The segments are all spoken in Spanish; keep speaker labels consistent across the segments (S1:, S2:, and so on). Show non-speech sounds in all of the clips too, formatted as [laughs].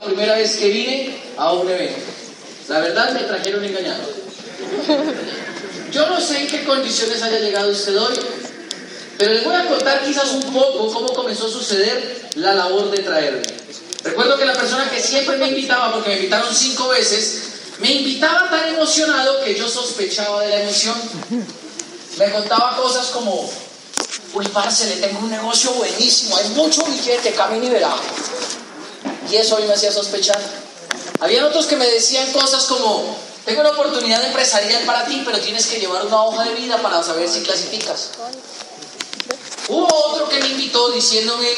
S1: La primera vez que vine a un evento. La verdad me trajeron engañado. Yo no sé en qué condiciones haya llegado usted hoy, pero les voy a contar quizás un poco cómo comenzó a suceder la labor de traerme. Recuerdo que la persona que siempre me invitaba, porque me invitaron cinco veces, me invitaba tan emocionado que yo sospechaba de la emoción. Me contaba cosas como, uy, parce, le tengo un negocio buenísimo, hay mucho billete, camino y verá. Y eso a mí me hacía sospechar. Habían otros que me decían cosas como, tengo una oportunidad empresarial para ti, pero tienes que llevar una hoja de vida para saber si clasificas. Hubo otro que me invitó diciéndome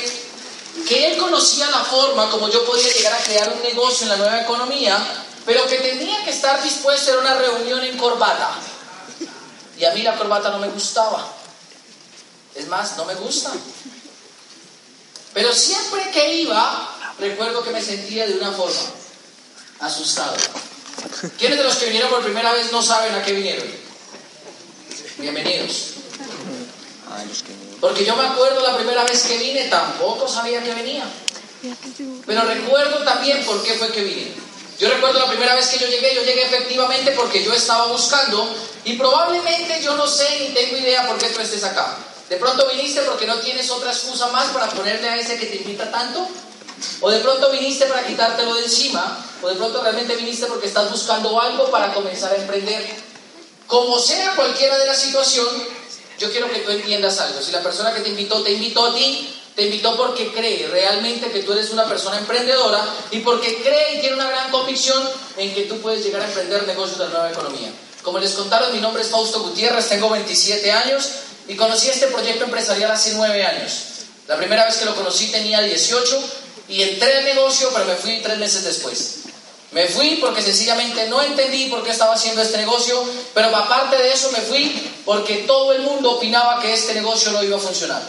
S1: que él conocía la forma como yo podía llegar a crear un negocio en la nueva economía, pero que tenía que estar dispuesto a una reunión en corbata. Y a mí la corbata no me gustaba. Es más, no me gusta. Pero siempre que iba, recuerdo que me sentía de una forma, asustado. ¿Quiénes de los que vinieron por primera vez no saben a qué vinieron? Bienvenidos. Porque yo me acuerdo la primera vez que vine, tampoco sabía que venía. Pero recuerdo también por qué fue que vine. Yo recuerdo la primera vez que yo llegué, yo llegué efectivamente porque yo estaba buscando y probablemente yo no sé ni tengo idea por qué tú estés acá. De pronto viniste porque no tienes otra excusa más para ponerle a ese que te invita tanto. O de pronto viniste para quitártelo de encima. O de pronto realmente viniste porque estás buscando algo para comenzar a emprender. Como sea cualquiera de la situación, yo quiero que tú entiendas algo. Si la persona que te invitó te invitó a ti, te invitó porque cree realmente que tú eres una persona emprendedora y porque cree y tiene una gran convicción en que tú puedes llegar a emprender negocios de la nueva economía. Como les contaron, mi nombre es Fausto Gutiérrez, tengo 27 años y conocí este proyecto empresarial hace 9 años. La primera vez que lo conocí tenía 18 y entré al negocio, pero me fui tres meses después. Me fui porque sencillamente no entendí por qué estaba haciendo este negocio, pero aparte de eso me fui porque todo el mundo opinaba que este negocio no iba a funcionar.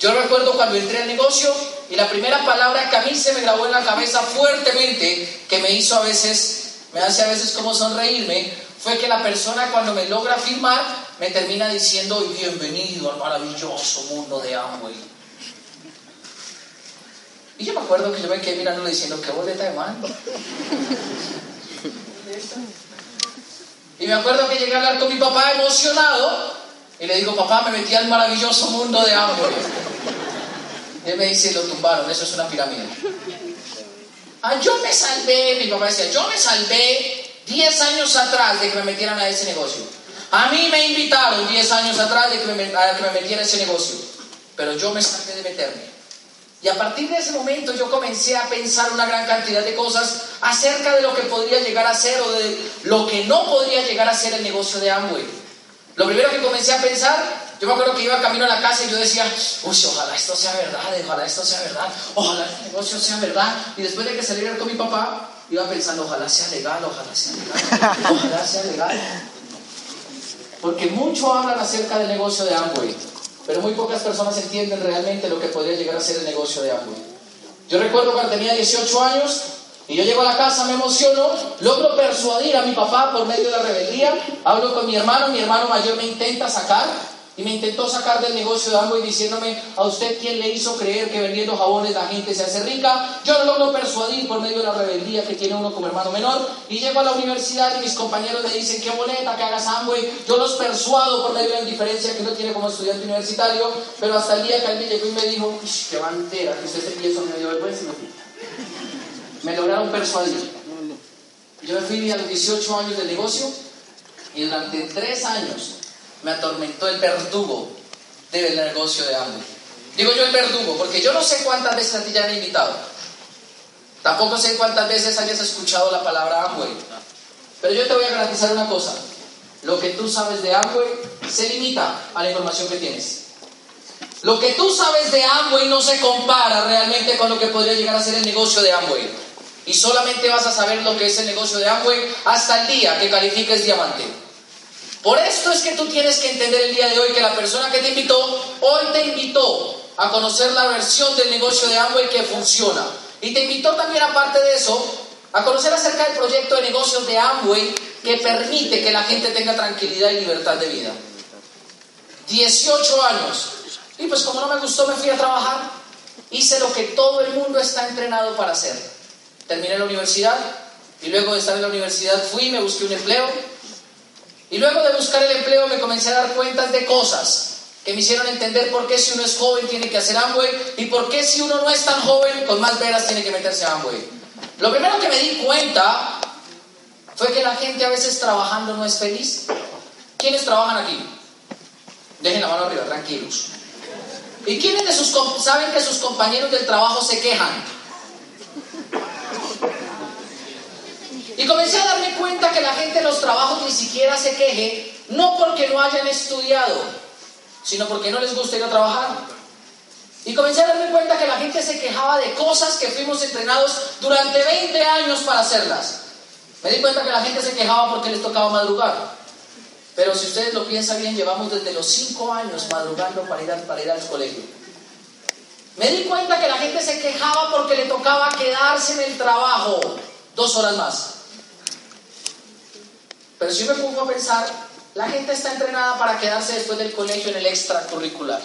S1: Yo recuerdo cuando entré al negocio y la primera palabra que a mí se me grabó en la cabeza fuertemente, que me hizo a veces, me hace a veces como sonreírme, fue que la persona cuando me logra firmar me termina diciendo bienvenido al maravilloso mundo de Amway. Y yo me acuerdo que yo me quedé mirándole diciendo, qué boleta de mando. Y me acuerdo que llegué a hablar con mi papá emocionado y le digo, papá, me metí al maravilloso mundo de Amway. Y él me dice, lo tumbaron, eso es una pirámide. Ah, yo me salvé, mi papá decía, yo me salvé 10 años atrás de que me metieran a ese negocio. A mí me invitaron 10 años atrás de que me, a que me metiera a ese negocio. Pero yo me salvé de meterme. Y a partir de ese momento yo comencé a pensar una gran cantidad de cosas acerca de lo que podría llegar a ser o de lo que no podría llegar a ser el negocio de Amway. Lo primero que comencé a pensar, yo me acuerdo que iba camino a la casa y yo decía, uy, ojalá esto sea verdad, ojalá esto sea verdad, ojalá el negocio sea verdad. Y después de que saliera con mi papá, iba pensando, ojalá sea legal, ojalá sea legal, ojalá sea legal. Porque mucho hablan acerca del negocio de Amway, pero muy pocas personas entienden realmente lo que podría llegar a ser el negocio de Amway. Yo recuerdo cuando tenía 18 años y yo llego a la casa, me emociono, logro persuadir a mi papá por medio de la rebeldía, hablo con mi hermano, mi hermano mayor me intenta sacar y me intentó sacar del negocio de Amway diciéndome, a usted quién le hizo creer que vendiendo jabones la gente se hace rica. Yo lo logro persuadir por medio de la rebeldía que tiene uno como hermano menor. Y llego a la universidad y mis compañeros me dicen, qué boleta que hagas Amway. Yo los persuado por medio de la indiferencia que uno tiene como estudiante universitario. Pero hasta el día que me llegó y me dijo, qué bandera, que usted se piensa me dio me lograron persuadir. Yo me fui a los 18 años del negocio y durante tres años me atormentó el verdugo del negocio de Amway. Digo yo el verdugo, porque yo no sé cuántas veces a ti ya han invitado. Tampoco sé cuántas veces hayas escuchado la palabra Amway. Pero yo te voy a garantizar una cosa. Lo que tú sabes de Amway se limita a la información que tienes. Lo que tú sabes de Amway no se compara realmente con lo que podría llegar a ser el negocio de Amway. Y solamente vas a saber lo que es el negocio de Amway hasta el día que califiques diamante. Por esto es que tú tienes que entender el día de hoy que la persona que te invitó, hoy te invitó a conocer la versión del negocio de Amway que funciona. Y te invitó también, aparte de eso, a conocer acerca del proyecto de negocios de Amway que permite que la gente tenga tranquilidad y libertad de vida. 18 años. Y pues como no me gustó, me fui a trabajar. Hice lo que todo el mundo está entrenado para hacer. terminé la universidad y luego de estar en la universidad fui, me busqué un empleo y luego de buscar el empleo me comencé a dar cuenta de cosas que me hicieron entender por qué si uno es joven tiene que hacer Amway y por qué si uno no es tan joven con más veras tiene que meterse a Amway. Lo primero que me di cuenta fue que la gente a veces trabajando no es feliz. ¿Quiénes trabajan aquí? Dejen la mano arriba, tranquilos. ¿Y quiénes de sus saben que sus compañeros del trabajo se quejan? Y comencé a darme cuenta que la gente en los trabajos ni siquiera se queje, no porque no hayan estudiado, sino porque no les gusta ir a trabajar. Y comencé a darme cuenta que la gente se quejaba de cosas que fuimos entrenados durante 20 años para hacerlas. Me di cuenta que la gente se quejaba porque les tocaba madrugar. Pero si ustedes lo piensan bien, llevamos desde los 5 años madrugando para ir, para ir al colegio. Me di cuenta que la gente se quejaba porque le tocaba quedarse en el trabajo dos horas más. Pero si yo me pongo a pensar, la gente está entrenada para quedarse después del colegio en el extracurricular.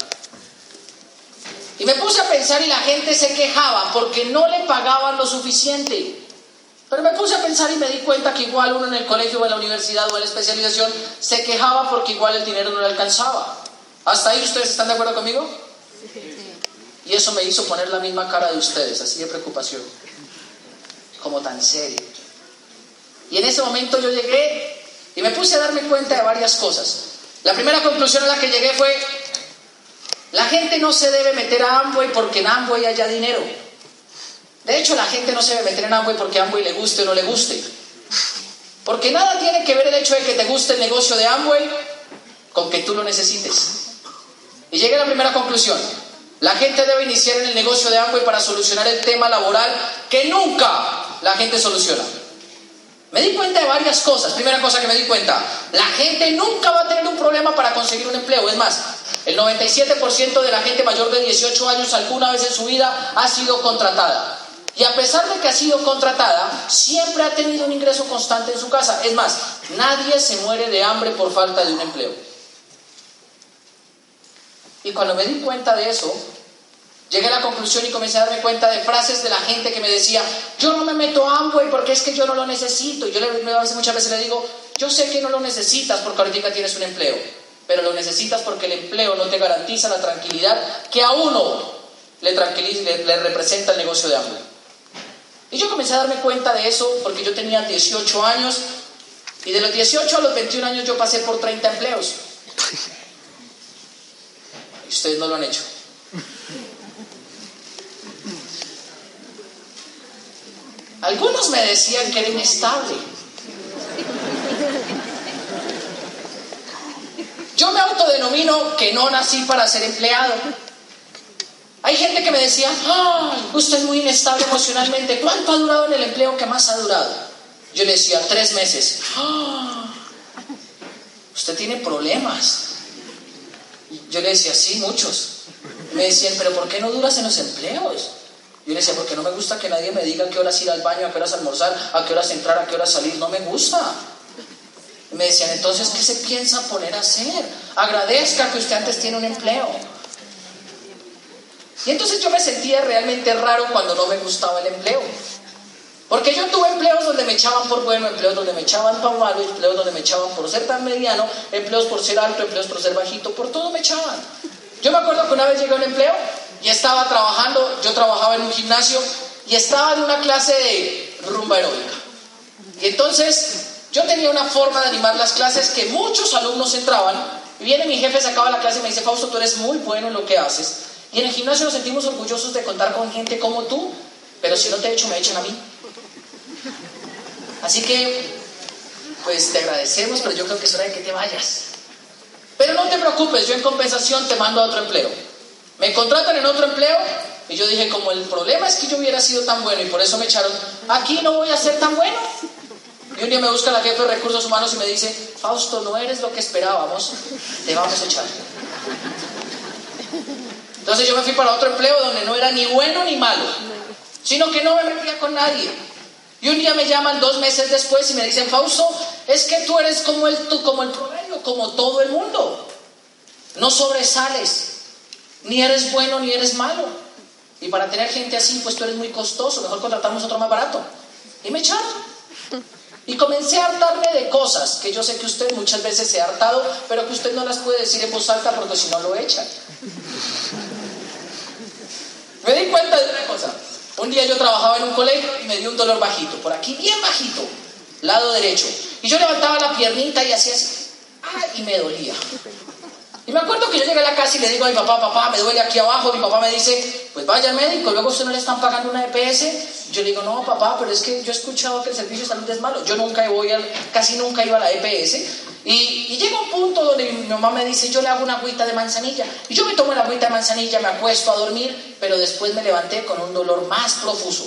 S1: Y me puse a pensar y la gente se quejaba porque no le pagaban lo suficiente. Pero me puse a pensar y me di cuenta que igual uno en el colegio o en la universidad o en la especialización se quejaba porque igual el dinero no le alcanzaba. ¿Hasta ahí ustedes están de acuerdo conmigo? Y eso me hizo poner la misma cara de ustedes, así de preocupación, como tan serio. Y en ese momento yo llegué y me puse a darme cuenta de varias cosas. La primera conclusión a la que llegué fue, la gente no se debe meter a Amway porque en Amway haya dinero. De hecho, la gente no se debe meter en Amway porque Amway le guste o no le guste. Porque nada tiene que ver el hecho de que te guste el negocio de Amway con que tú lo necesites. Y llegué a la primera conclusión. La gente debe iniciar en el negocio de Amway para solucionar el tema laboral que nunca la gente soluciona. Me di cuenta de varias cosas. Primera cosa que me di cuenta, la gente nunca va a tener un problema para conseguir un empleo. Es más, el 97% de la gente mayor de 18 años alguna vez en su vida ha sido contratada. Y a pesar de que ha sido contratada, siempre ha tenido un ingreso constante en su casa. Es más, nadie se muere de hambre por falta de un empleo. Y cuando me di cuenta de eso, Llegué a la conclusión y comencé a darme cuenta de frases de la gente que me decía, yo no me meto a Amway porque es que yo no lo necesito. Y yo le, muchas veces le digo, yo sé que no lo necesitas porque ahorita tienes un empleo, pero lo necesitas porque el empleo no te garantiza la tranquilidad que a uno le, le, le representa el negocio de Amway. Y yo comencé a darme cuenta de eso porque yo tenía 18 años y de los 18 a los 21 años yo pasé por 30 empleos. [laughs] Y ustedes no lo han hecho. Algunos me decían que era inestable. Yo me autodenomino que no nací para ser empleado. Hay gente que me decía, usted es muy inestable emocionalmente. ¿Cuánto ha durado en el empleo que más ha durado? Yo le decía, tres meses. usted tiene problemas. Yo le decía, sí, muchos. Me decían, pero ¿por qué no duras en los empleos? Yo le decía, porque no me gusta que nadie me diga a qué horas ir al baño, a qué horas almorzar, a qué horas entrar, a qué horas salir. No me gusta. me decían, entonces, ¿qué se piensa poner a hacer? Agradezca que usted antes tiene un empleo. Y entonces yo me sentía realmente raro cuando no me gustaba el empleo. Porque yo tuve empleos donde me echaban por bueno, empleos donde me echaban por malo, empleos donde me echaban por ser tan mediano, empleos por ser alto, empleos por ser bajito, por todo me echaban. Yo me acuerdo que una vez llegué a un empleo y estaba trabajando, yo trabajaba en un gimnasio y estaba en una clase de rumba aeróbica. Y entonces yo tenía una forma de animar las clases que muchos alumnos entraban. Y viene mi jefe, se acaba la clase y me dice, Fausto, tú eres muy bueno en lo que haces. Y en el gimnasio nos sentimos orgullosos de contar con gente como tú, pero si no te echo, me echan a mí. Así que, pues te agradecemos, pero yo creo que es hora de que te vayas. Pero no te preocupes, yo en compensación te mando a otro empleo. Me contratan en otro empleo y yo dije, como el problema es que yo hubiera sido tan bueno y por eso me echaron, aquí no voy a ser tan bueno. Y un día me busca la jefe de recursos humanos y me dice, Fausto, no eres lo que esperábamos, te vamos a echar. Entonces yo me fui para otro empleo donde no era ni bueno ni malo, sino que no me metía con nadie. Y un día me llaman dos meses después y me dicen, Fausto, es que tú eres como el, tú, como el promedio, como todo el mundo. No sobresales. Ni eres bueno ni eres malo. Y para tener gente así, pues tú eres muy costoso. Mejor contratamos otro más barato. Y me echaron. Y comencé a hartarme de cosas que yo sé que usted muchas veces se ha hartado, pero que usted no las puede decir en voz alta porque si no lo echan. Me di cuenta de una cosa. Un día yo trabajaba en un colegio y me dio un dolor bajito, por aquí bien bajito, lado derecho. Y yo levantaba la piernita y hacía así. ¡Ay! Y me dolía. Y me acuerdo que yo llegué a la casa y le digo a mi papá, papá, me duele aquí abajo. Mi papá me dice, pues vaya al médico, luego usted no le están pagando una EPS. Yo le digo, no, papá, pero es que yo he escuchado que el servicio de salud es malo. Yo nunca voy al, casi nunca iba a la EPS. Y, y llega un punto donde mi mamá me dice, yo le hago una agüita de manzanilla. Y yo me tomo la agüita de manzanilla, me acuesto a dormir, pero después me levanté con un dolor más profuso.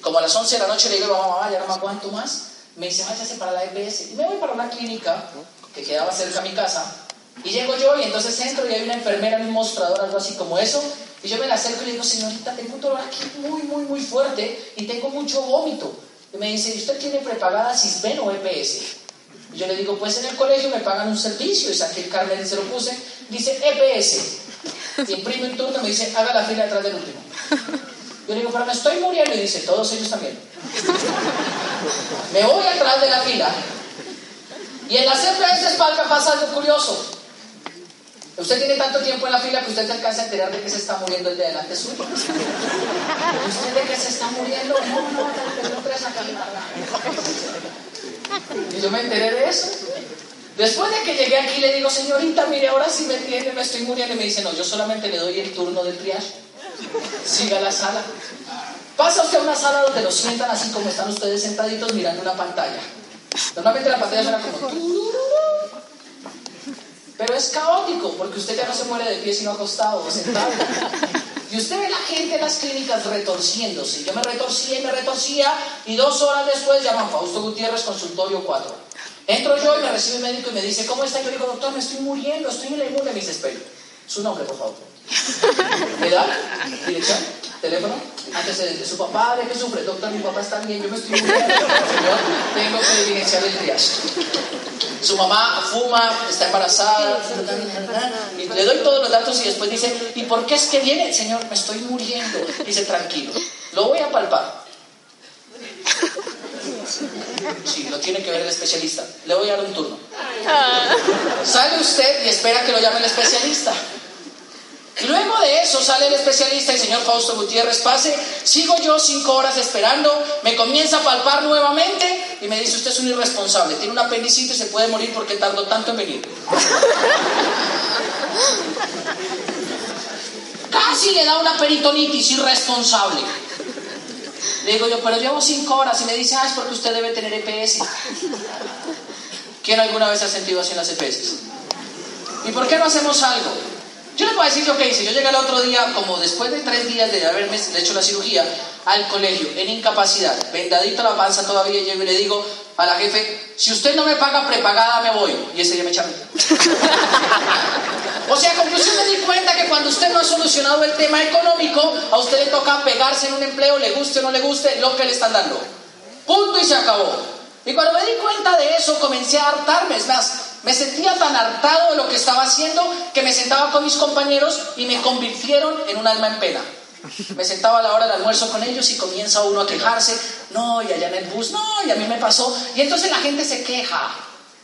S1: Como a las 11 de la noche le digo, mamá, mamá, ya no me aguanto más. Me dice, váyase para la EPS. Y me voy para una clínica que quedaba cerca de mi casa y llego yo y entonces entro y hay una enfermera en un mostrador, algo así como eso. Y yo me la acerco y le digo, señorita, tengo un dolor aquí muy, muy, muy fuerte y tengo mucho vómito. Y me dice, ¿y usted tiene prepagada CISBEN o EPS? Y yo le digo, pues en el colegio me pagan un servicio. Y saqué el carnet y se lo puse. Dice EPS. Y imprime un turno y me dice, haga la fila detrás del último. Yo le digo, pero me estoy muriendo. Y dice, todos ellos también. Me voy atrás de la fila. Y en las EPS pasa algo curioso. Usted tiene tanto tiempo en la fila que usted se alcanza a enterar de que se está muriendo el de delante suyo. ¿Usted de que se está muriendo? No, no, no, tres acá. Y yo me enteré de eso. Después de que llegué aquí le digo, señorita, mire, ahora sí me entiende, me estoy muriendo. Y me dice, no, yo solamente le doy el turno del triage. Siga la sala. Pasa usted a una sala donde lo sientan así como están ustedes sentaditos mirando una pantalla. Normalmente la pantalla suena como... Pero es caótico, porque usted ya no se muere de pie sino acostado o sentado. Y usted ve la gente en las clínicas retorciéndose. Yo me retorcía y me retorcía y dos horas después llaman Fausto Gutiérrez, consultorio 4. Entro yo y me recibe el médico y me dice, ¿cómo está? Yo digo, doctor, me estoy muriendo, estoy en la inmune. Me dice, su nombre, por favor. ¿Edad? ¿Dirección? ¿Teléfono? Antecedentes. ¿Su papá de qué sufre? Doctor, mi papá está bien, yo me estoy muriendo. Señor, tengo que diligenciar el triage. Su mamá fuma, está embarazada, y le doy todos los datos y después dice, ¿y por qué es que viene? Señor, me estoy muriendo. Dice, tranquilo, lo voy a palpar. Sí, lo tiene que ver el especialista. Le voy a dar un turno. Sale usted y espera que lo llame el especialista. Luego de eso sale el especialista, el señor Fausto Gutiérrez pase, sigo yo cinco horas esperando, me comienza a palpar nuevamente y me dice, usted es un irresponsable, tiene un apendicitis y se puede morir porque tardó tanto en venir. [laughs] Casi le da una peritonitis irresponsable. Le digo yo, pero llevo cinco horas y me dice, ah, es porque usted debe tener EPS. ¿Quién alguna vez ha sentido así en las EPS? ¿Y por qué no hacemos algo? Yo les voy a decir lo que hice. Yo llegué el otro día, como después de tres días de haberme hecho la cirugía, al colegio, en incapacidad, vendadito la panza todavía, llego y le digo a la jefe, si usted no me paga prepagada, me voy. Y ese día me echaron. [laughs] o sea, conclusión me di cuenta que cuando usted no ha solucionado el tema económico, a usted le toca pegarse en un empleo, le guste o no le guste, lo que le están dando. Punto y se acabó. Y cuando me di cuenta de eso, comencé a hartarme. Es más, me sentía tan hartado de lo que estaba haciendo que me sentaba con mis compañeros y me convirtieron en un alma en pena. Me sentaba a la hora del almuerzo con ellos y comienza uno a quejarse, no, y allá en el bus, no, y a mí me pasó. Y entonces la gente se queja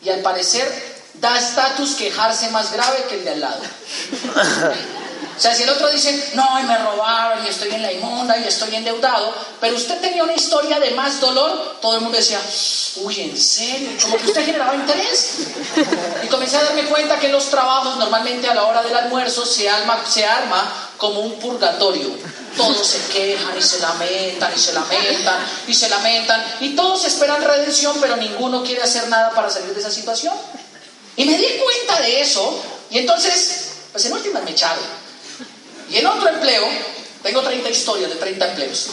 S1: y al parecer da estatus quejarse más grave que el de al lado. [laughs] O sea, si el otro dice, no, y me robaron, y estoy en la inmunda, y estoy endeudado, pero usted tenía una historia de más dolor, todo el mundo decía, uy, ¿en serio? Como que usted generaba interés. Y comencé a darme cuenta que los trabajos, normalmente a la hora del almuerzo, se arma, se arma como un purgatorio. Todos se quejan y se lamentan y se lamentan y se lamentan, y todos esperan redención, pero ninguno quiere hacer nada para salir de esa situación. Y me di cuenta de eso, y entonces, pues en últimas me echaron. Y en otro empleo, tengo 30 historias de 30 empleos.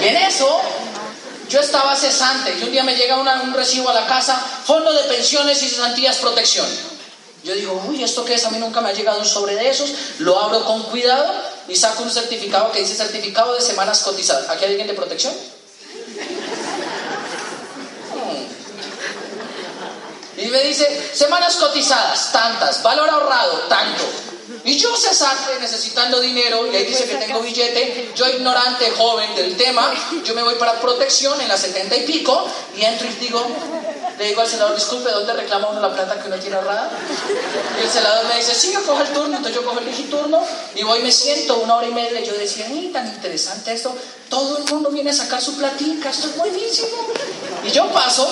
S1: Y en eso, yo estaba cesante y un día me llega un recibo a la casa, fondo de pensiones y cesantías protección. Yo digo, uy, ¿esto qué es? A mí nunca me ha llegado un sobre de esos. Lo abro con cuidado y saco un certificado que dice certificado de semanas cotizadas. ¿Aquí hay alguien de protección? Y me dice, semanas cotizadas, tantas, valor ahorrado, tanto. Y yo, cesante, necesitando dinero, y ahí dice que tengo billete, yo ignorante, joven del tema, yo me voy para protección en las setenta y pico, y entro y digo, le digo al celador, disculpe, ¿dónde reclama uno la plata que uno tiene ahorrada? Y el celador me dice, sí, yo cojo el turno, entonces yo cojo el digiturno, y voy me siento una hora y media, y yo decía, ni tan interesante esto, todo el mundo viene a sacar su platica, esto es buenísimo. Y yo paso,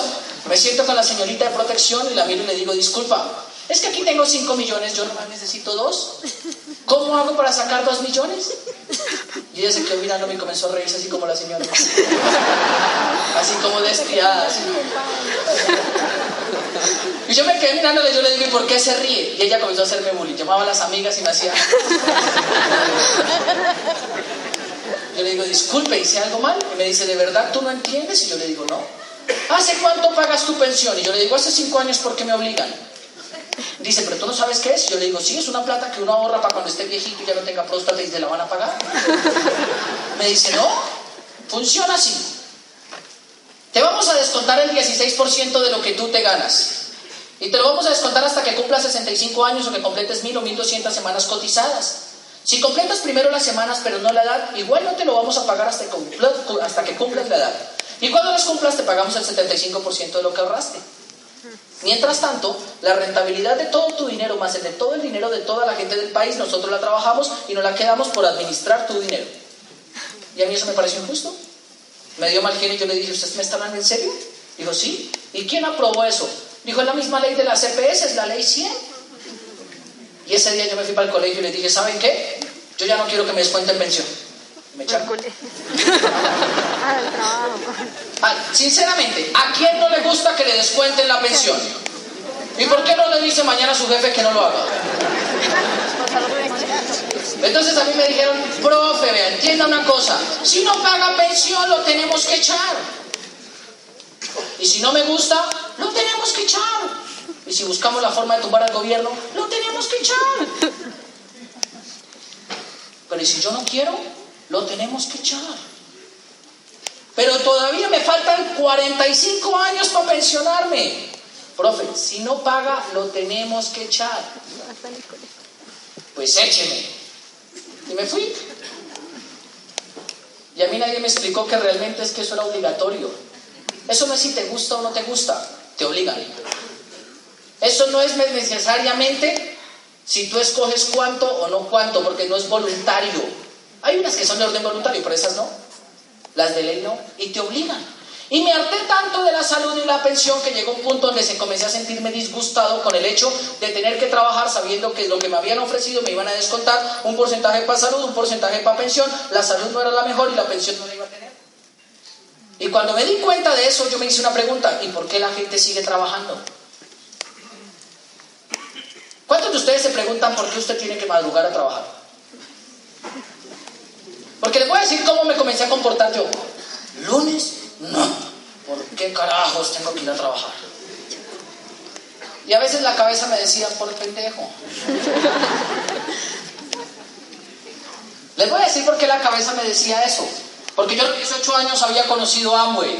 S1: me siento con la señorita de protección, y la miro y le digo, disculpa, es que aquí tengo 5 millones, yo nomás necesito dos. ¿Cómo hago para sacar 2 millones? Y ella se quedó mirando y comenzó a reírse así como la señora. Así como descriada. Y yo me quedé mirándole yo le digo, ¿y por qué se ríe? Y ella comenzó a hacerme bullying. Llamaba a las amigas y me hacía... Yo le digo, disculpe, ¿hice algo mal? Y me dice, ¿de verdad tú no entiendes? Y yo le digo, no. ¿Hace cuánto pagas tu pensión? Y yo le digo, hace cinco años porque me obligan. Dice, pero tú no sabes qué es. Yo le digo, sí, es una plata que uno ahorra para cuando esté viejito y ya no tenga próstata y se la van a pagar. Me dice, no, funciona así. Te vamos a descontar el 16% de lo que tú te ganas. Y te lo vamos a descontar hasta que cumplas 65 años o que completes 1000 o 1200 semanas cotizadas. Si completas primero las semanas pero no la edad, igual no te lo vamos a pagar hasta que, hasta que cumplas la edad. Y cuando las cumplas te pagamos el 75% de lo que ahorraste. Mientras tanto, la rentabilidad de todo tu dinero más el de todo el dinero de toda la gente del país, nosotros la trabajamos y nos la quedamos por administrar tu dinero. Y a mí eso me pareció injusto. Me dio mal genio y yo le dije, ¿ustedes me están hablando en serio? Dijo, sí. ¿Y quién aprobó eso? Dijo, es la misma ley de la CPS, es la ley 100. Y ese día yo me fui para el colegio y le dije, ¿saben qué? Yo ya no quiero que me descuenten pensión. Me echaron. [laughs] Sinceramente, ¿a quién no le gusta que le descuenten la pensión? ¿Y por qué no le dice mañana a su jefe que no lo haga? Entonces a mí me dijeron, profe, entienda una cosa, si no paga pensión lo tenemos que echar. Y si no me gusta, lo tenemos que echar. Y si buscamos la forma de tumbar al gobierno, lo tenemos que echar. Pero ¿y si yo no quiero? Lo tenemos que echar. Pero todavía me faltan 45 años para pensionarme. Profe, si no paga, lo tenemos que echar. Pues écheme. Y me fui. Y a mí nadie me explicó que realmente es que eso era obligatorio. Eso no es si te gusta o no te gusta, te obligan. Eso no es necesariamente si tú escoges cuánto o no cuánto, porque no es voluntario. Hay unas que son de orden voluntario, pero esas no. Las de ley no. Y te obligan. Y me harté tanto de la salud y la pensión que llegó un punto donde se comencé a sentirme disgustado con el hecho de tener que trabajar sabiendo que lo que me habían ofrecido me iban a descontar un porcentaje para salud, un porcentaje para pensión. La salud no era la mejor y la pensión no la iba a tener. Y cuando me di cuenta de eso, yo me hice una pregunta, ¿y por qué la gente sigue trabajando? ¿Cuántos de ustedes se preguntan por qué usted tiene que madrugar a trabajar? Porque les voy a decir cómo me comencé a comportar yo. Lunes, no. ¿Por qué carajos tengo que ir a trabajar? Y a veces la cabeza me decía, por pendejo. Les voy a decir por qué la cabeza me decía eso. Porque yo a los 18 años había conocido a Amway.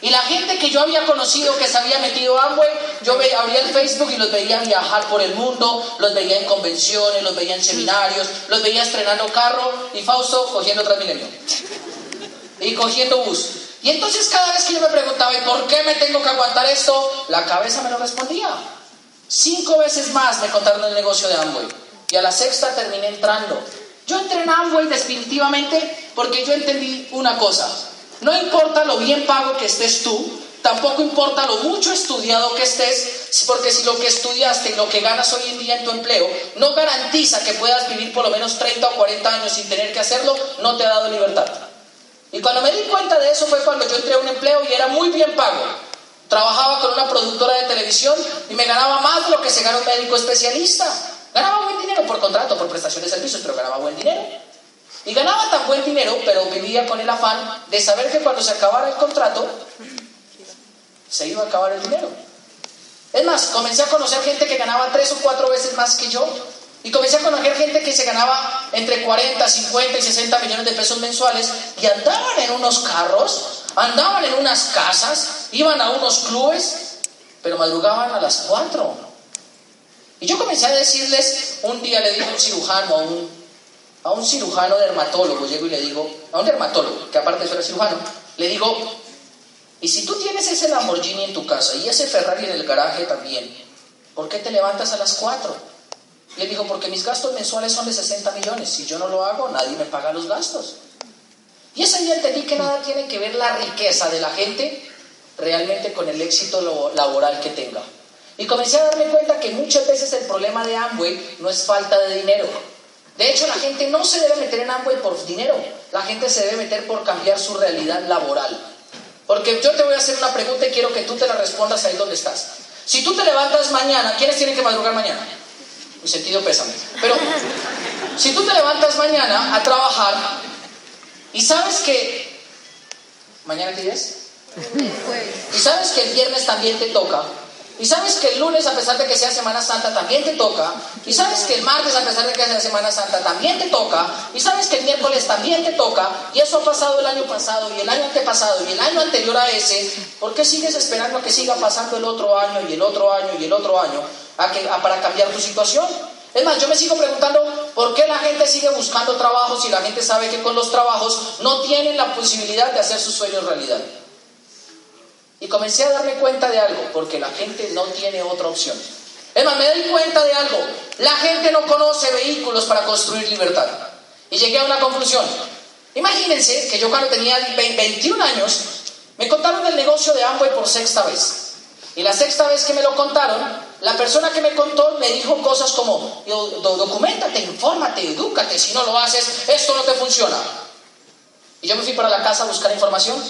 S1: Y la gente que yo había conocido que se había metido a Amway, yo abría el Facebook y los veía viajar por el mundo, los veía en convenciones, los veía en seminarios, los veía estrenando carro y Fausto cogiendo Transmilenio. Y cogiendo bus. Y entonces cada vez que yo me preguntaba, ¿y por qué me tengo que aguantar esto? La cabeza me lo respondía. Cinco veces más me contaron el negocio de Amway. Y a la sexta terminé entrando. Yo entré en Amway definitivamente porque yo entendí una cosa. No importa lo bien pago que estés tú, tampoco importa lo mucho estudiado que estés, porque si lo que estudiaste y lo que ganas hoy en día en tu empleo no garantiza que puedas vivir por lo menos 30 o 40 años sin tener que hacerlo, no te ha dado libertad. Y cuando me di cuenta de eso fue cuando yo entré a un empleo y era muy bien pago. Trabajaba con una productora de televisión y me ganaba más de lo que se gana un médico especialista. Ganaba buen dinero por contrato, por prestación de servicios, pero ganaba buen dinero. Y ganaba tan buen dinero, pero vivía con el afán de saber que cuando se acabara el contrato, se iba a acabar el dinero. Es más, comencé a conocer gente que ganaba tres o cuatro veces más que yo. Y comencé a conocer gente que se ganaba entre 40, 50 y 60 millones de pesos mensuales y andaban en unos carros, andaban en unas casas, iban a unos clubes, pero madrugaban a las 4. Y yo comencé a decirles, un día le digo a un cirujano, a un, cirujano dermatólogo, llego y le digo, a un dermatólogo, que aparte de ser cirujano, le digo, y si tú tienes ese Lamborghini en tu casa y ese Ferrari en el garaje también, ¿por qué te levantas a las 4? Y él dijo, porque mis gastos mensuales son de 60 millones. Si yo no lo hago, nadie me paga los gastos. Y ese día entendí que nada tiene que ver la riqueza de la gente realmente con el éxito laboral que tenga. Y comencé a darme cuenta que muchas veces el problema de Amway no es falta de dinero. De hecho, la gente no se debe meter en Amway por dinero. La gente se debe meter por cambiar su realidad laboral. Porque yo te voy a hacer una pregunta y quiero que tú te la respondas ahí donde estás. Si tú te levantas mañana, ¿quiénes tienen que madrugar mañana? Mi sentido pésame. Pero si tú te levantas mañana a trabajar y sabes que... ¿Mañana qué día es? Y sabes que el viernes también te toca y sabes que el lunes, a pesar de que sea Semana Santa, también te toca. Y sabes que el martes, a pesar de que sea Semana Santa, también te toca. Y sabes que el miércoles también te toca. Y eso ha pasado el año pasado y el año antepasado y el año anterior a ese. ¿Por qué sigues esperando a que siga pasando el otro año y el otro año y el otro año para cambiar tu situación? Es más, yo me sigo preguntando por qué la gente sigue buscando trabajo si la gente sabe que con los trabajos no tienen la posibilidad de hacer sus sueños realidad. Y comencé a darme cuenta de algo, porque la gente no tiene otra opción. Es más, me doy cuenta de algo. La gente no conoce vehículos para construir libertad. Y llegué a una conclusión. Imagínense que yo cuando tenía 21 años, me contaron del negocio de Amway por sexta vez. Y la sexta vez que me lo contaron, la persona que me contó me dijo cosas como, documentate, infórmate, edúcate, si no lo haces, esto no te funciona. Y yo me fui para la casa a buscar información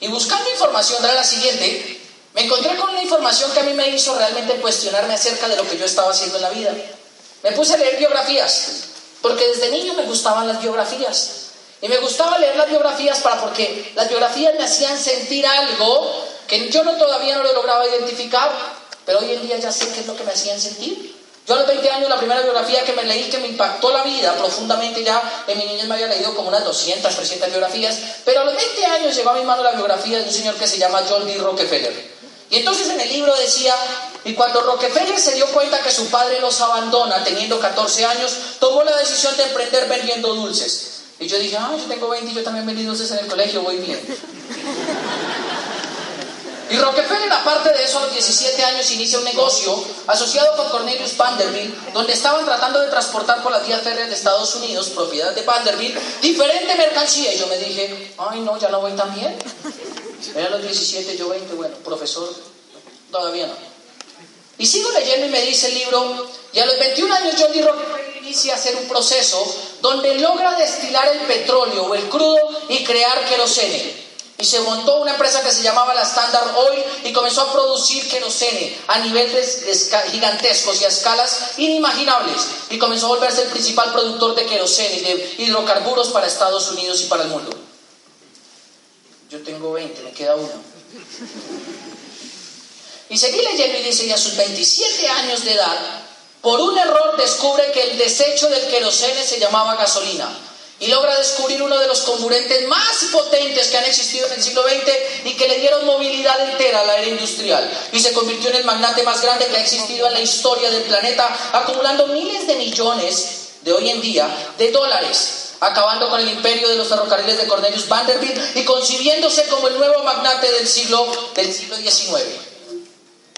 S1: y buscando información, era la siguiente, me encontré con una información que a mí me hizo realmente cuestionarme acerca de lo que yo estaba haciendo en la vida. Me puse a leer biografías, porque desde niño me gustaban las biografías. Y me gustaba leer las biografías para porque las biografías me hacían sentir algo que yo no todavía no lo lograba identificar, pero hoy en día ya sé qué es lo que me hacían sentir. Yo a los 20 años la primera biografía que me leí que me impactó la vida profundamente ya, en mi niñez me había leído como unas 200, 300 biografías, pero a los 20 años llegó a mi mano la biografía de un señor que se llama John D. Rockefeller. Y entonces en el libro decía, y cuando Rockefeller se dio cuenta que su padre los abandona teniendo 14 años, tomó la decisión de emprender vendiendo dulces. Y yo dije, ah, yo tengo 20 y yo también vendí dulces en el colegio, voy bien. Y Rockefeller, aparte de eso, a los 17 años inicia un negocio asociado con Cornelius Vanderbilt, donde estaban tratando de transportar por las vías férreas de Estados Unidos, propiedad de Vanderbilt, diferente mercancía. Y yo me dije, ay no, ya no voy tan bien. Era los 17, yo 20, bueno, profesor, todavía no. Y sigo leyendo y me dice el libro, y a los 21 años John D. Rockefeller inicia a hacer un proceso donde logra destilar el petróleo o el crudo y crear querosene. Y se montó una empresa que se llamaba la Standard Oil y comenzó a producir querosene a niveles gigantescos y a escalas inimaginables. Y comenzó a volverse el principal productor de querosene y de hidrocarburos para Estados Unidos y para el mundo. Yo tengo 20, me queda uno. Y seguí leyendo y dice, y a sus 27 años de edad, por un error descubre que el desecho del querosene se llamaba gasolina y logra descubrir uno de los comburentes más potentes que han existido en el siglo XX y que le dieron movilidad entera a la era industrial y se convirtió en el magnate más grande que ha existido en la historia del planeta, acumulando miles de millones de hoy en día de dólares, acabando con el imperio de los ferrocarriles de Cornelius Vanderbilt y concibiéndose como el nuevo magnate del siglo, del siglo XIX.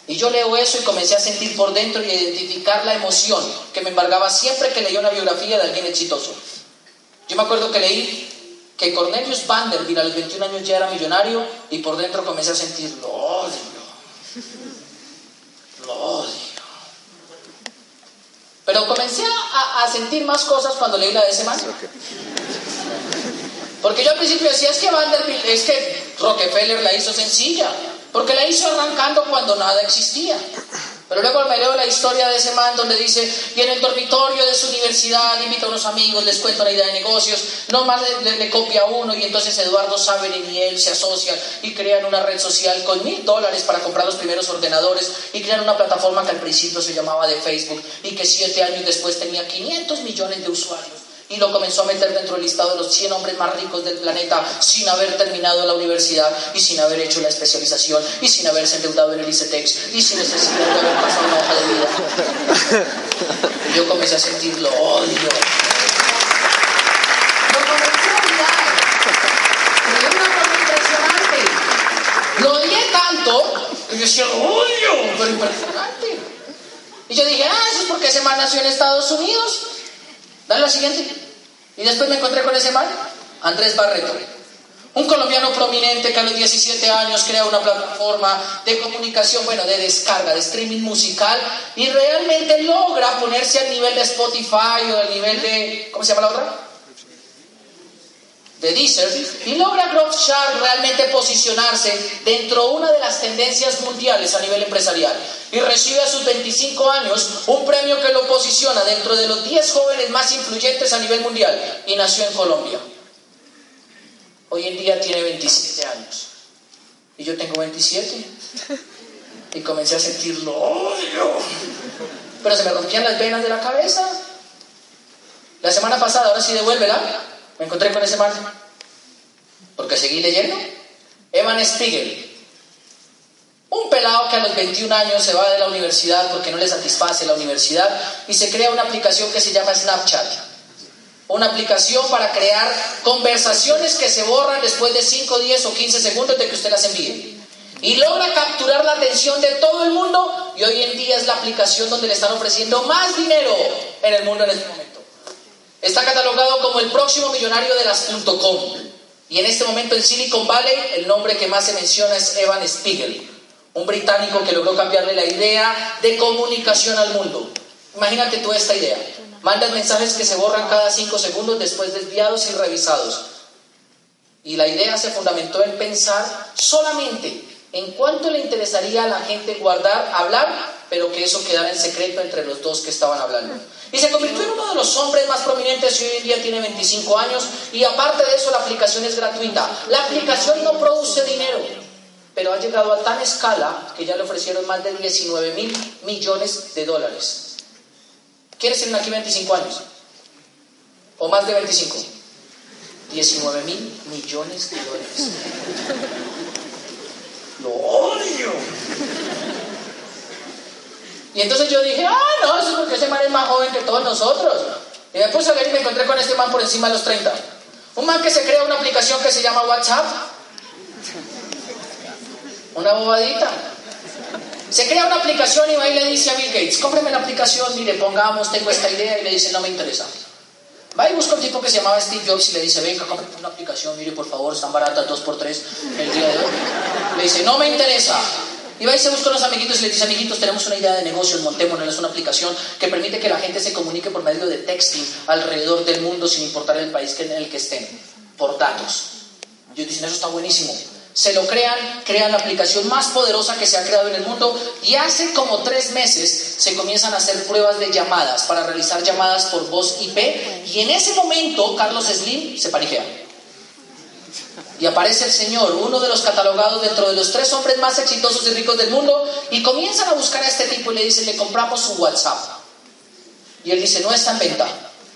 S1: Y yo leo eso y comencé a sentir por dentro y a identificar la emoción que me embargaba siempre que leía una biografía de alguien exitoso. Yo me acuerdo que leí que Cornelius Vanderbilt a los 21 años ya era millonario y por dentro comencé a sentir, lo odio, lo odio. Pero comencé a, sentir más cosas cuando leí la de ese man. Porque yo al principio decía, es que Vanderbilt, es que Rockefeller la hizo sencilla, porque la hizo arrancando cuando nada existía. Pero luego me leo la historia de ese man donde dice, y en el dormitorio de su universidad invita a unos amigos, les cuenta una idea de negocios, no más le, copia uno y entonces Eduardo Saverin y él se asocian y crean una red social con mil dólares para comprar los primeros ordenadores y crean una plataforma que al principio se llamaba de Facebook y que siete años después tenía 500 millones de usuarios y lo comenzó a meter dentro del listado de los 100 hombres más ricos del planeta sin haber terminado la universidad y sin haber hecho la especialización y sin haberse endeudado en el ICETEX y sin necesidad de haber pasado una hoja de vida. Y [laughs] yo comencé a sentir lo odio. Lo comencé a odiar. Pero de una forma impresionante. Lo odié tanto que yo decía, odio, pero impresionante. Y yo dije, ah, eso es porque ese man nació en Estados Unidos. Dale la siguiente. Y después me encontré con ese man, Andrés Barreto. Un colombiano prominente que a los 17 años crea una plataforma de comunicación, bueno, de descarga, de streaming musical, y realmente logra ponerse al nivel de Spotify o al nivel de, ¿cómo se llama la otra? De Deezer y logra Growth Shark realmente posicionarse dentro de una de las tendencias mundiales a nivel empresarial. Y recibe a sus 25 años un premio que lo posiciona dentro de los 10 jóvenes más influyentes a nivel mundial y nació en Colombia. Hoy en día tiene 27 años. Y yo tengo 27 y comencé a sentirlo odio, pero se me rompían las venas de la cabeza. La semana pasada, ahora sí devuélvela me encontré con ese man, porque seguí leyendo. Evan Spiegel, un pelado que a los 21 años se va de la universidad porque no le satisface la universidad y se crea una aplicación que se llama Snapchat. Una aplicación para crear conversaciones que se borran después de 5, 10 o 15 segundos de que usted las envíe. Y logra capturar la atención de todo el mundo y hoy en día es la aplicación donde le están ofreciendo más dinero en el mundo en este momento. Está catalogado como el próximo millonario de las .com. Y en este momento en Silicon Valley el nombre que más se menciona es Evan Spiegel, un británico que logró cambiarle la idea de comunicación al mundo. Imagínate tú esta idea. Mandas mensajes que se borran cada cinco segundos después desviados y revisados. Y la idea se fundamentó en pensar solamente en cuánto le interesaría a la gente guardar, hablar, pero que eso quedara en secreto entre los dos que estaban hablando. Y se convirtió en uno de los hombres más prominentes y hoy en día tiene 25 años y aparte de eso la aplicación es gratuita. La aplicación no produce dinero, pero ha llegado a tan escala que ya le ofrecieron más de 19 mil millones de dólares. ¿Quieres tener aquí 25 años? ¿O más de 25? 19 mil millones de dólares. Lo odio. Y entonces yo dije, ah, no, eso es porque ese man es más joven que todos nosotros. Y me puse a ver y me encontré con este man por encima de los 30. Un man que se crea una aplicación que se llama WhatsApp. Una bobadita. Se crea una aplicación y va y le dice a Bill Gates, cómpreme la aplicación, mire, pongamos, tengo esta idea, y le dice, no me interesa. Va y busca un tipo que se llamaba Steve Jobs y le dice, venga, cómprame una aplicación, mire, por favor, están baratas dos por tres el día de hoy. Le dice, no me interesa. Y va y se busca a los amiguitos y le dice, amiguitos, tenemos una idea de negocio, montémonos, es una aplicación que permite que la gente se comunique por medio de texting alrededor del mundo sin importar el país en el que estén, por datos. Y ellos dicen, eso está buenísimo. Se lo crean, crean la aplicación más poderosa que se ha creado en el mundo y hace como tres meses se comienzan a hacer pruebas de llamadas para realizar llamadas por voz IP y en ese momento Carlos Slim se panijea. Y aparece el Señor, uno de los catalogados dentro de los tres hombres más exitosos y ricos del mundo, y comienzan a buscar a este tipo y le dicen, le compramos su WhatsApp. Y él dice, no está en venta.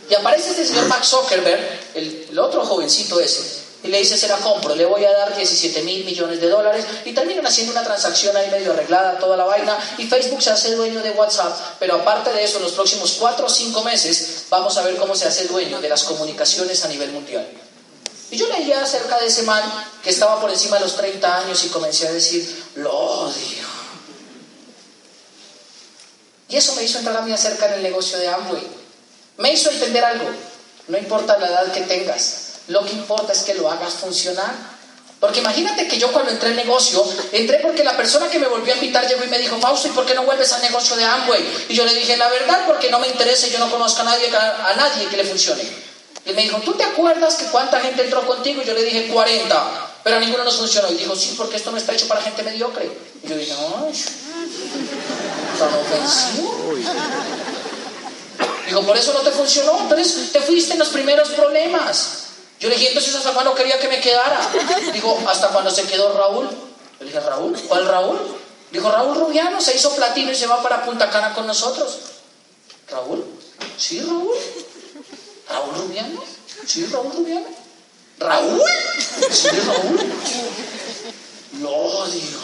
S1: Y aparece este señor Max Zuckerberg, el, otro jovencito ese, y le dice, se la compro, le voy a dar 17 mil millones de dólares, y terminan haciendo una transacción ahí medio arreglada, toda la vaina, y Facebook se hace dueño de WhatsApp, pero aparte de eso, en los próximos 4 o 5 meses, vamos a ver cómo se hace dueño de las comunicaciones a nivel mundial. Y yo leía acerca de ese man que estaba por encima de los 30 años y comencé a decir, lo odio. Y eso me hizo entrar a mí acerca en el negocio de Amway. Me hizo entender algo. No importa la edad que tengas, lo que importa es que lo hagas funcionar. Porque imagínate que yo cuando entré al negocio, entré porque la persona que me volvió a invitar llegó y me dijo, Fausto, ¿y por qué no vuelves al negocio de Amway? Y yo le dije, la verdad, porque no me interesa y yo no conozco a nadie, a nadie que le funcione. Y me dijo, ¿tú te acuerdas que cuánta gente entró contigo? Y yo le dije, 40. Pero a ninguno nos funcionó. Y dijo, sí, porque esto no está hecho para gente mediocre. Y yo dije, ay, tan ofensivo. Dijo, por eso no te funcionó. Entonces te fuiste en los primeros problemas. Yo le dije, entonces hasta cuando quería que me quedara. Dijo, hasta cuando se quedó Raúl. Le dije, ¿Raúl? ¿Cuál Raúl? Dijo, Raúl Rubiano se hizo platino y se va para Punta Cana con nosotros. ¿Raúl? Sí, Raúl. ¿Raúl Rubiano? ¿Sí, Raúl Rubiano? ¿Raúl? ¿Sí, Raúl? Lo odio.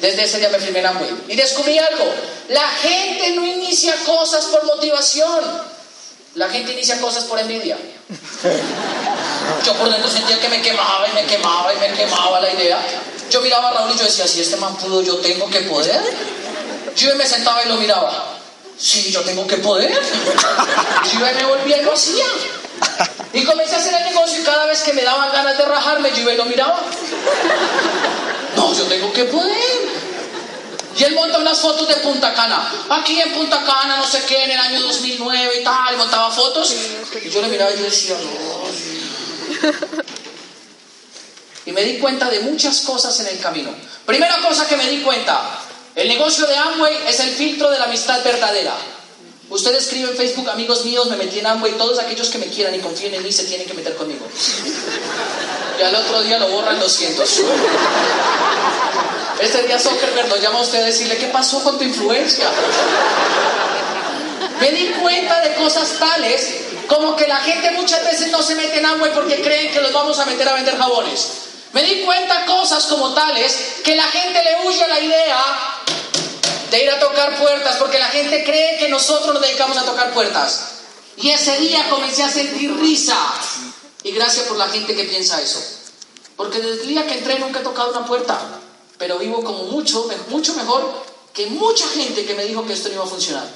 S1: Desde ese día me firmé en Amway. Y descubrí algo. La gente no inicia cosas por motivación. La gente inicia cosas por envidia. Yo por dentro sentía que me quemaba y me quemaba y me quemaba la idea. Yo miraba a Raúl y yo decía, si este man pudo, yo tengo que poder. Yo me sentaba y lo miraba. Sí, yo tengo que poder. Yo me volvía y lo hacía. Y comencé a hacer el negocio y cada vez que me daban ganas de rajarme, yo iba y lo miraba. No, yo tengo que poder. Y él monta unas fotos de Punta Cana. Aquí en Punta Cana, no sé qué, en el año 2009 y tal, y montaba fotos. Y yo le miraba y yo decía, no. [laughs] Y me di cuenta de muchas cosas en el camino. Primera cosa que me di cuenta, el negocio de Amway es el filtro de la amistad verdadera. Usted escribe en Facebook, amigos míos, me metí en Amway, todos aquellos que me quieran y confíen en mí se tienen que meter conmigo. Y al otro día lo borran 200. Este día Zuckerberg lo llama a usted a decirle, ¿qué pasó con tu influencia? Me di cuenta de cosas tales como que la gente muchas veces no se mete en Amway porque creen que los vamos a meter a vender jabones. Me di cuenta cosas como tales que la gente le huye a la idea de ir a tocar puertas porque la gente cree que nosotros nos dedicamos a tocar puertas. Y ese día comencé a sentir risa. Y gracias por la gente que piensa eso. Porque desde el día que entré nunca he tocado una puerta pero vivo como mucho, mucho mejor que mucha gente que me dijo que esto no iba a funcionar.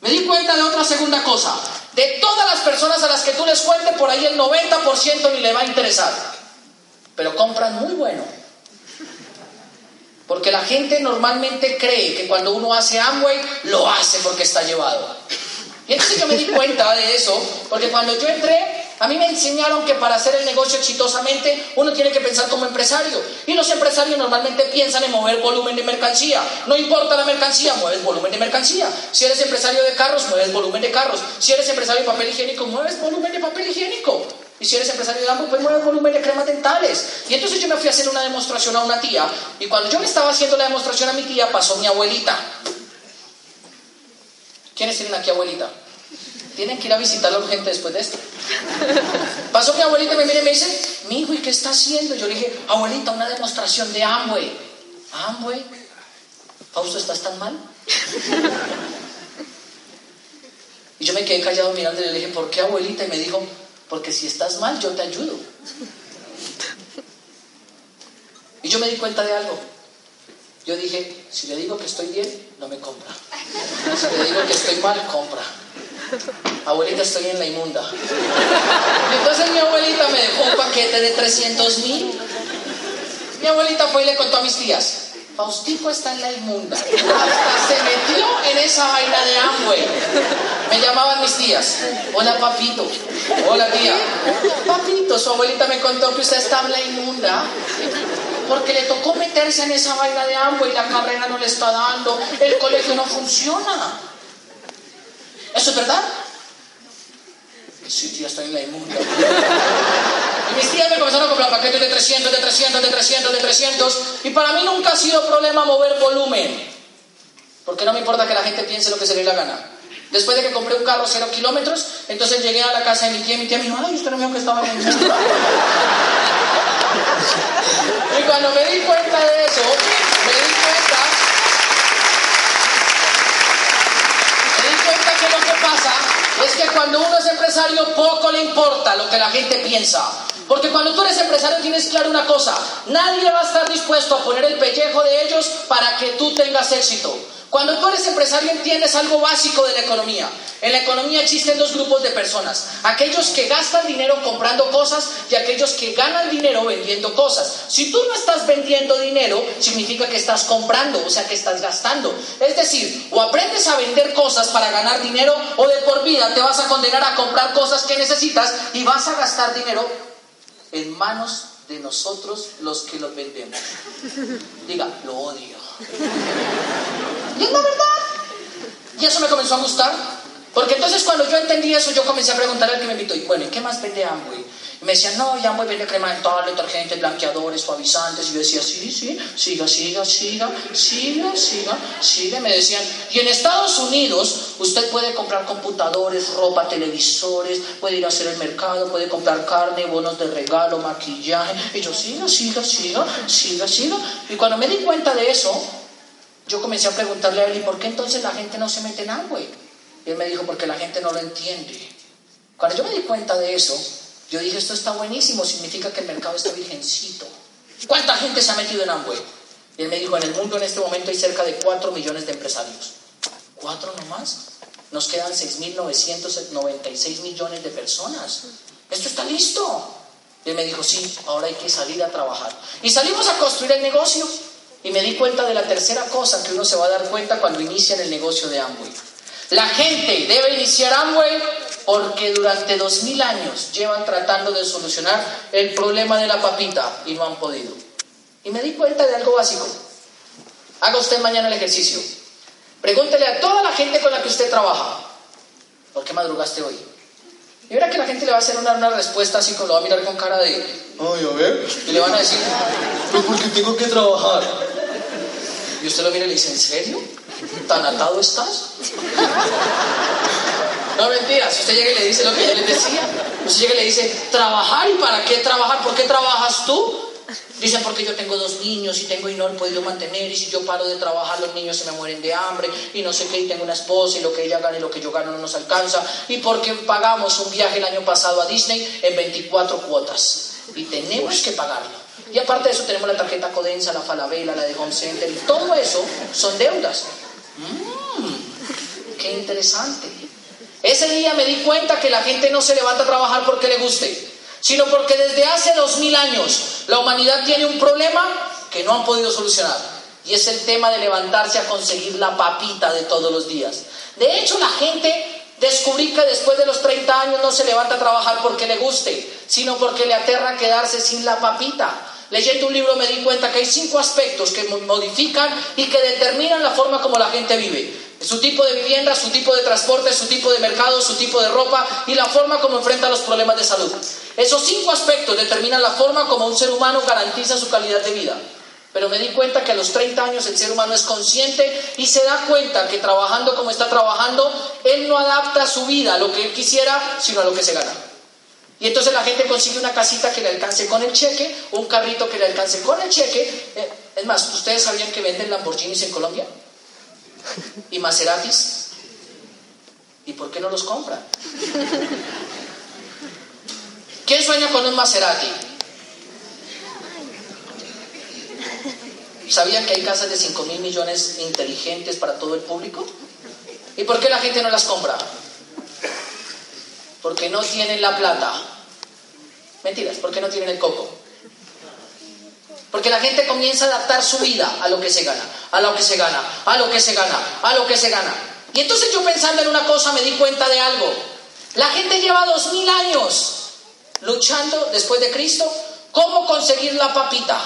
S1: Me di cuenta de otra segunda cosa. De todas las personas a las que tú les cuentes, por ahí el 90% ni le va a interesar. Pero compran muy bueno. Porque la gente normalmente cree que cuando uno hace Amway, lo hace porque está llevado. Y entonces yo me di cuenta de eso, porque cuando yo entré, a mí me enseñaron que para hacer el negocio exitosamente uno tiene que pensar como empresario. Y los empresarios normalmente piensan en mover volumen de mercancía. No importa la mercancía, mueves volumen de mercancía. Si eres empresario de carros, mueves volumen de carros. Si eres empresario de papel higiénico, mueves volumen de papel higiénico. Y si eres empresario de ambos, pues mueves volumen de cremas dentales. Y entonces yo me fui a hacer una demostración a una tía. Y cuando yo me estaba haciendo la demostración a mi tía, pasó mi abuelita. ¿Quiénes tienen aquí abuelita? Tienen que ir a visitarla urgente después de esto. Pasó mi abuelita me mira y me dice, mi hijo, ¿y qué está haciendo? Yo le dije, abuelita, una demostración de Amway. ¿Amway? Fausto, ¿estás tan mal? Y yo me quedé callado mirando y le dije, ¿por qué abuelita? Y me dijo, porque si estás mal, yo te ayudo. Y yo me di cuenta de algo. Yo dije, si le digo que estoy bien, no me compra. Si le digo que estoy mal, compra. Abuelita, estoy en la inmunda. Y entonces mi abuelita me dejó un paquete de 300 mil. Mi abuelita fue y le contó a mis tías. Faustico está en la inmunda. Se metió en esa vaina de Amway. Me llamaban mis tías. Hola, papito. Hola, tía. Papito, su abuelita me contó que usted está en la inmunda. Porque le tocó meterse en esa vaina de Amway. La carrera no le está dando. El colegio no funciona. ¿Eso es verdad? Sí, tía, estoy en la inmunda. Mis tías me comenzaron a comprar paquetes de 300, de 300, de 300, de 300. Y para mí nunca ha sido problema mover volumen. Porque no me importa que la gente piense lo que se le dé la gana. Después de que compré un carro cero kilómetros, entonces llegué a la casa de mi tía y mi tía me dijo, ay, usted no me dijo que estaba en [laughs] Y cuando me di cuenta de eso, me di cuenta que lo que pasa es que cuando uno es empresario poco le importa lo que la gente piensa. Porque cuando tú eres empresario tienes claro una cosa, nadie va a estar dispuesto a poner el pellejo de ellos para que tú tengas éxito. Cuando tú eres empresario entiendes algo básico de la economía. En la economía existen dos grupos de personas. Aquellos que gastan dinero comprando cosas y aquellos que ganan dinero vendiendo cosas. Si tú no estás vendiendo dinero, significa que estás comprando, o sea que estás gastando. Es decir, o aprendes a vender cosas para ganar dinero o de por vida te vas a condenar a comprar cosas que necesitas y vas a gastar dinero en manos de nosotros los que lo vendemos. Diga, lo odio. Y es verdad. Y eso me comenzó a gustar. Porque entonces cuando yo entendí eso, yo comencé a preguntar al que me invitó, y bueno, ¿y qué más vende Amway? Me decían, no, ya bien crema dental, detergentes, blanqueadores, suavizantes. Y yo decía, sí, sí, siga, siga, siga, siga, siga, siga. Me decían, y en Estados Unidos usted puede comprar computadores, ropa, televisores, puede ir a hacer el mercado, puede comprar carne, bonos de regalo, maquillaje. Y yo, siga, siga, siga, siga, siga. Y cuando me di cuenta de eso, yo comencé a preguntarle a él, ¿y por qué entonces la gente no se mete en Amway? Y él me dijo, porque la gente no lo entiende. Cuando yo me di cuenta de eso, yo dije, esto está buenísimo, significa que el mercado está virgencito. ¿Cuánta gente se ha metido en Amway? Y él me dijo, en el mundo en este momento hay cerca de 4 millones de empresarios. ¿Cuatro nomás? Nos quedan 6.996 millones de personas. Esto está listo. Y él me dijo, sí, ahora hay que salir a trabajar. Y salimos a construir el negocio. Y me di cuenta de la tercera cosa que uno se va a dar cuenta cuando inicia el negocio de Amway. La gente debe iniciar Amway porque durante dos mil años llevan tratando de solucionar el problema de la papita y no han podido. Y me di cuenta de algo básico. Haga usted mañana el ejercicio. Pregúntele a toda la gente con la que usted trabaja, ¿por qué madrugaste hoy? Y verá que la gente le va a hacer una, una respuesta así, como lo va a mirar con cara de, ay, a ver, y le van a decir, pues porque tengo que trabajar. Y usted lo mira y le dice, ¿en serio? ¿Tan atado estás? No, mentira, si usted llega y le dice lo que yo le decía, usted llega y le dice, ¿trabajar? ¿Y para qué trabajar? ¿Por qué trabajas tú? Dicen porque yo tengo dos niños y tengo y no he podido mantener y si yo paro de trabajar los niños se me mueren de hambre y no sé qué y tengo una esposa y lo que ella gana y lo que yo gano no nos alcanza y porque pagamos un viaje el año pasado a Disney en 24 cuotas y tenemos que pagarlo. Y aparte de eso tenemos la tarjeta Codensa, la Falabella, la de Home Center y todo eso son deudas. Mmm, qué interesante. Ese día me di cuenta que la gente no se levanta a trabajar porque le guste, sino porque desde hace dos mil años la humanidad tiene un problema que no han podido solucionar. Y es el tema de levantarse a conseguir la papita de todos los días. De hecho, la gente descubrí que después de los 30 años no se levanta a trabajar porque le guste, sino porque le aterra quedarse sin la papita. Leyendo un libro me di cuenta que hay cinco aspectos que modifican y que determinan la forma como la gente vive. Su tipo de vivienda, su tipo de transporte, su tipo de mercado, su tipo de ropa y la forma como enfrenta los problemas de salud. Esos cinco aspectos determinan la forma como un ser humano garantiza su calidad de vida. Pero me di cuenta que a los 30 años el ser humano es consciente y se da cuenta que trabajando como está trabajando, él no adapta su vida a lo que él quisiera, sino a lo que se gana. Y entonces la gente consigue una casita que le alcance con el cheque, un carrito que le alcance con el cheque. Eh, es más, ¿ustedes sabían que venden Lamborghinis en Colombia? ¿Y Maseratis? ¿Y por qué no los compran? ¿Quién sueña con un Maserati? ¿Sabían que hay casas de 5 mil millones inteligentes para todo el público? ¿Y por qué la gente no las compra? Porque no tienen la plata. Mentiras, porque no tienen el coco. Porque la gente comienza a adaptar su vida a lo que se gana, a lo que se gana, a lo que se gana, a lo que se gana. Y entonces yo pensando en una cosa me di cuenta de algo. La gente lleva dos mil años luchando después de Cristo cómo conseguir la papita.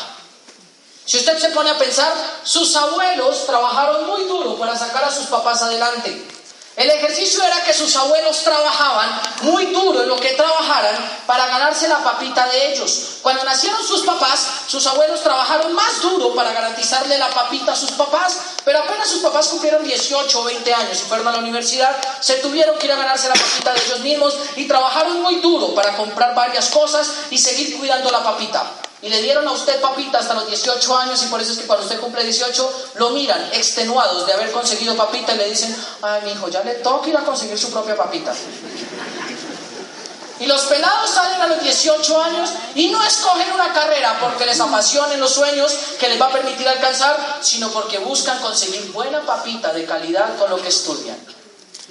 S1: Si usted se pone a pensar, sus abuelos trabajaron muy duro para sacar a sus papás adelante. El ejercicio era que sus abuelos trabajaban muy duro en lo que trabajaran para ganarse la papita de ellos. Cuando nacieron sus papás, sus abuelos trabajaron más duro para garantizarle la papita a sus papás, pero apenas sus papás cumplieron 18 o 20 años y fueron a la universidad, se tuvieron que ir a ganarse la papita de ellos mismos y trabajaron muy duro para comprar varias cosas y seguir cuidando la papita y le dieron a usted papita hasta los 18 años y por eso es que cuando usted cumple 18 lo miran extenuados de haber conseguido papita y le dicen, ay mi hijo, ya le toca ir a conseguir su propia papita. Y los pelados salen a los 18 años y no escogen una carrera porque les apasionen los sueños que les va a permitir alcanzar, sino porque buscan conseguir buena papita de calidad con lo que estudian.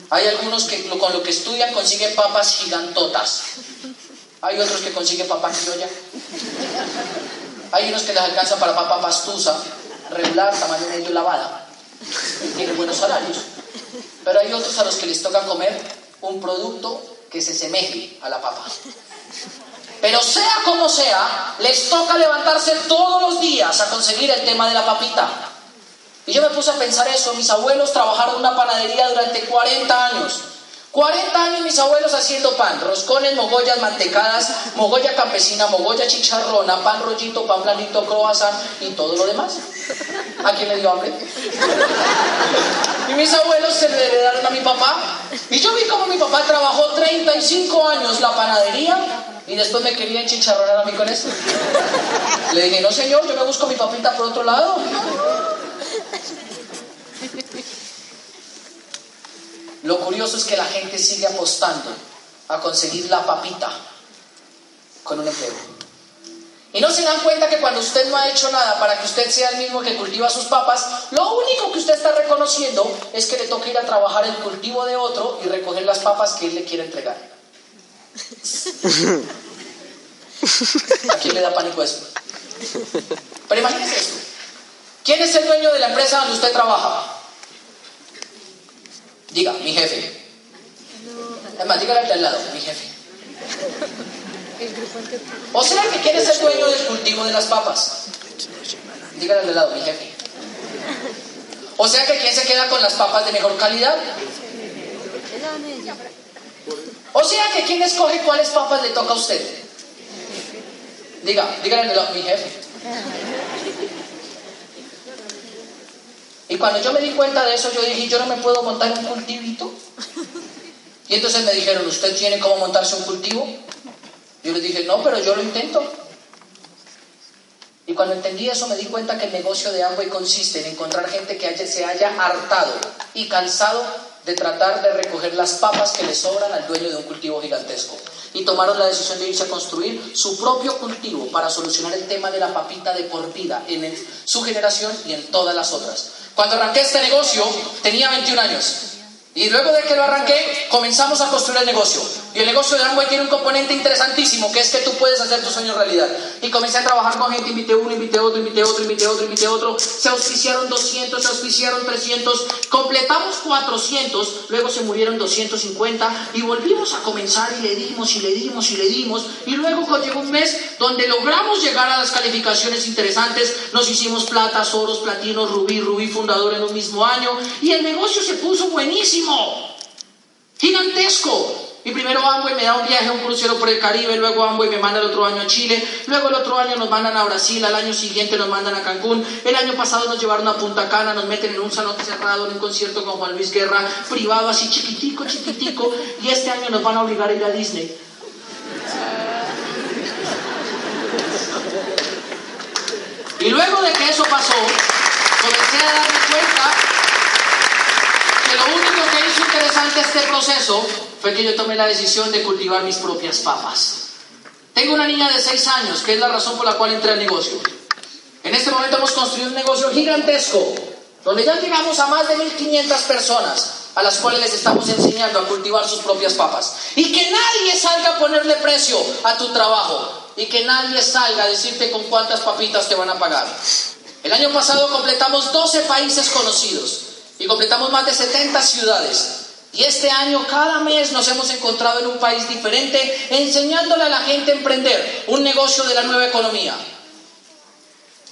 S1: Hay algunos que con lo que estudian consiguen papas gigantotas. Hay otros que consiguen papá criolla. Hay unos que les alcanza para papá pastusa, regular, tamaño medio lavada. Tienen buenos salarios. Pero hay otros a los que les toca comer un producto que se semeje a la papa. Pero sea como sea, les toca levantarse todos los días a conseguir el tema de la papita. Y yo me puse a pensar eso. Mis abuelos trabajaron en una panadería durante 40 años. 40 años mis abuelos haciendo pan, roscones, mogollas, mantecadas, mogolla campesina, mogolla chicharrona, pan rollito, pan blandito, croissant y todo lo demás. ¿A quién le dio hambre? Y mis abuelos se le heredaron a mi papá. Y yo vi como mi papá trabajó 35 años la panadería y después me quería chicharronar a mí con eso. Le dije, no señor, yo me busco mi papita por otro lado. Lo curioso es que la gente sigue apostando a conseguir la papita con un empleo. Y no se dan cuenta que cuando usted no ha hecho nada para que usted sea el mismo que cultiva sus papas, lo único que usted está reconociendo es que le toca ir a trabajar el cultivo de otro y recoger las papas que él le quiere entregar. ¿A quién le da pánico eso? Pero imagínese esto. ¿Quién es el dueño de la empresa donde usted trabaja? Diga, mi jefe. Además, dígale al lado, mi jefe. O sea que quién es el dueño del cultivo de las papas. Dígale al lado, mi jefe. O sea que quién se queda con las papas de mejor calidad. O sea que quién escoge cuáles papas le toca a usted. Diga, dígale al lado, mi jefe. Y cuando yo me di cuenta de eso, yo dije, yo no me puedo montar un cultivito. [laughs] Y entonces me dijeron, ¿usted tiene cómo montarse un cultivo? Yo les dije, no, pero yo lo intento. Y cuando entendí eso me di cuenta que el negocio de Amway consiste en encontrar gente que se haya hartado y cansado de tratar de recoger las papas que le sobran al dueño de un cultivo gigantesco. Y tomaron la decisión de irse a construir su propio cultivo para solucionar el tema de la papita de por vida en su generación y en todas las otras. Cuando arranqué este negocio tenía 21 años. Y luego de que lo arranqué, comenzamos a construir el negocio. Y el negocio de Amway tiene un componente interesantísimo, que es que tú puedes hacer tu sueño realidad. Y comencé a trabajar con gente, invité uno, invité otro, invité otro, invité otro, invité otro. Se auspiciaron 200, se auspiciaron 300, completamos 400, luego se murieron 250 y volvimos a comenzar y le dimos y le dimos y le dimos. Y luego llegó un mes donde logramos llegar a las calificaciones interesantes, nos hicimos platas, oros, platinos, rubí, rubí fundador en un mismo año y el negocio se puso buenísimo, gigantesco. Y primero Amway me da un viaje, un crucero por el Caribe, luego Amway me manda el otro año a Chile, luego el otro año nos mandan a Brasil, al año siguiente nos mandan a Cancún, el año pasado nos llevaron a Punta Cana, nos meten en un salón cerrado, en un concierto con Juan Luis Guerra, privado así chiquitico, chiquitico, y este año nos van a obligar a ir a Disney. Y luego de que eso pasó, comencé a darme cuenta que lo único que hizo interesante este proceso fue que yo tomé la decisión de cultivar mis propias papas. Tengo una niña de 6 años, que es la razón por la cual entré al negocio. En este momento hemos construido un negocio gigantesco, donde ya llegamos a más de 1.500 personas a las cuales les estamos enseñando a cultivar sus propias papas. Y que nadie salga a ponerle precio a tu trabajo. Y que nadie salga a decirte con cuántas papitas te van a pagar. El año pasado completamos 12 países conocidos y completamos más de 70 ciudades. Y este año, cada mes nos hemos encontrado en un país diferente, enseñándole a la gente a emprender un negocio de la nueva economía.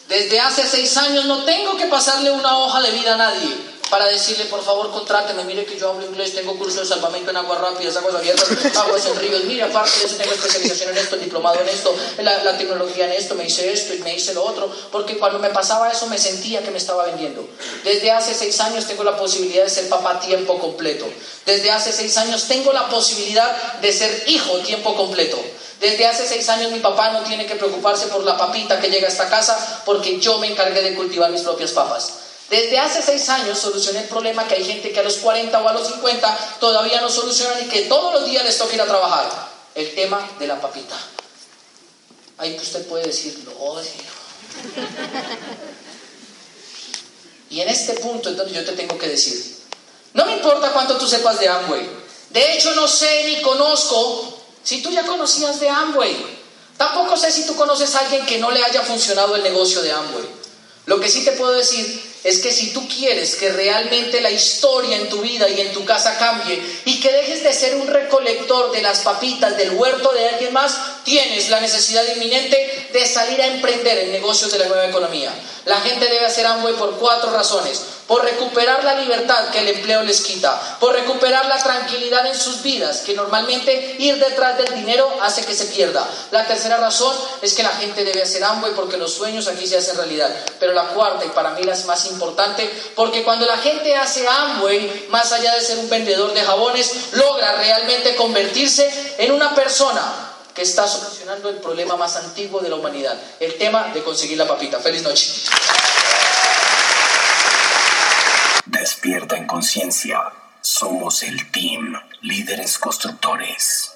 S1: Desde hace seis años no tengo que pasarle una hoja de vida a nadie para decirle, por favor, contráteme, mire que yo hablo inglés, tengo curso de salvamento en aguas rápidas, aguas abiertas, aguas en ríos, mire, aparte de eso tengo especialización en esto, diplomado en esto, la, la tecnología en esto, me hice esto y me hice lo otro, porque cuando me pasaba eso me sentía que me estaba vendiendo. Desde hace seis años tengo la posibilidad de ser papá tiempo completo. Desde hace seis años tengo la posibilidad de ser hijo tiempo completo. Desde hace seis años mi papá no tiene que preocuparse por la papita que llega a esta casa porque yo me encargué de cultivar mis propias papas. Desde hace seis años solucioné el problema que hay gente que a los 40 o a los 50 todavía no solucionan y que todos los días les toca ir a trabajar. El tema de la papita. Ahí que usted puede decir, lo odio. Y en este punto es donde yo te tengo que decir, no me importa cuánto tú sepas de Amway. De hecho, no sé ni conozco si tú ya conocías de Amway. Tampoco sé si tú conoces a alguien que no le haya funcionado el negocio de Amway. Lo que sí te puedo decir es que si tú quieres que realmente la historia en tu vida y en tu casa cambie y que dejes de ser un recolector de las papitas del huerto de alguien más, tienes la necesidad inminente de salir a emprender en negocios de la nueva economía. La gente debe hacer Amway por cuatro razones. Por recuperar la libertad que el empleo les quita, por recuperar la tranquilidad en sus vidas, que normalmente ir detrás del dinero hace que se pierda. La tercera razón es que la gente debe hacer Amway porque los sueños aquí se hacen realidad. Pero la cuarta, y para mí la más importante, porque cuando la gente hace Amway, más allá de ser un vendedor de jabones, logra realmente convertirse en una persona que está solucionando el problema más antiguo de la humanidad, el tema de conseguir la papita. Feliz noche.
S2: Despierta en conciencia. Somos el team líderes constructores.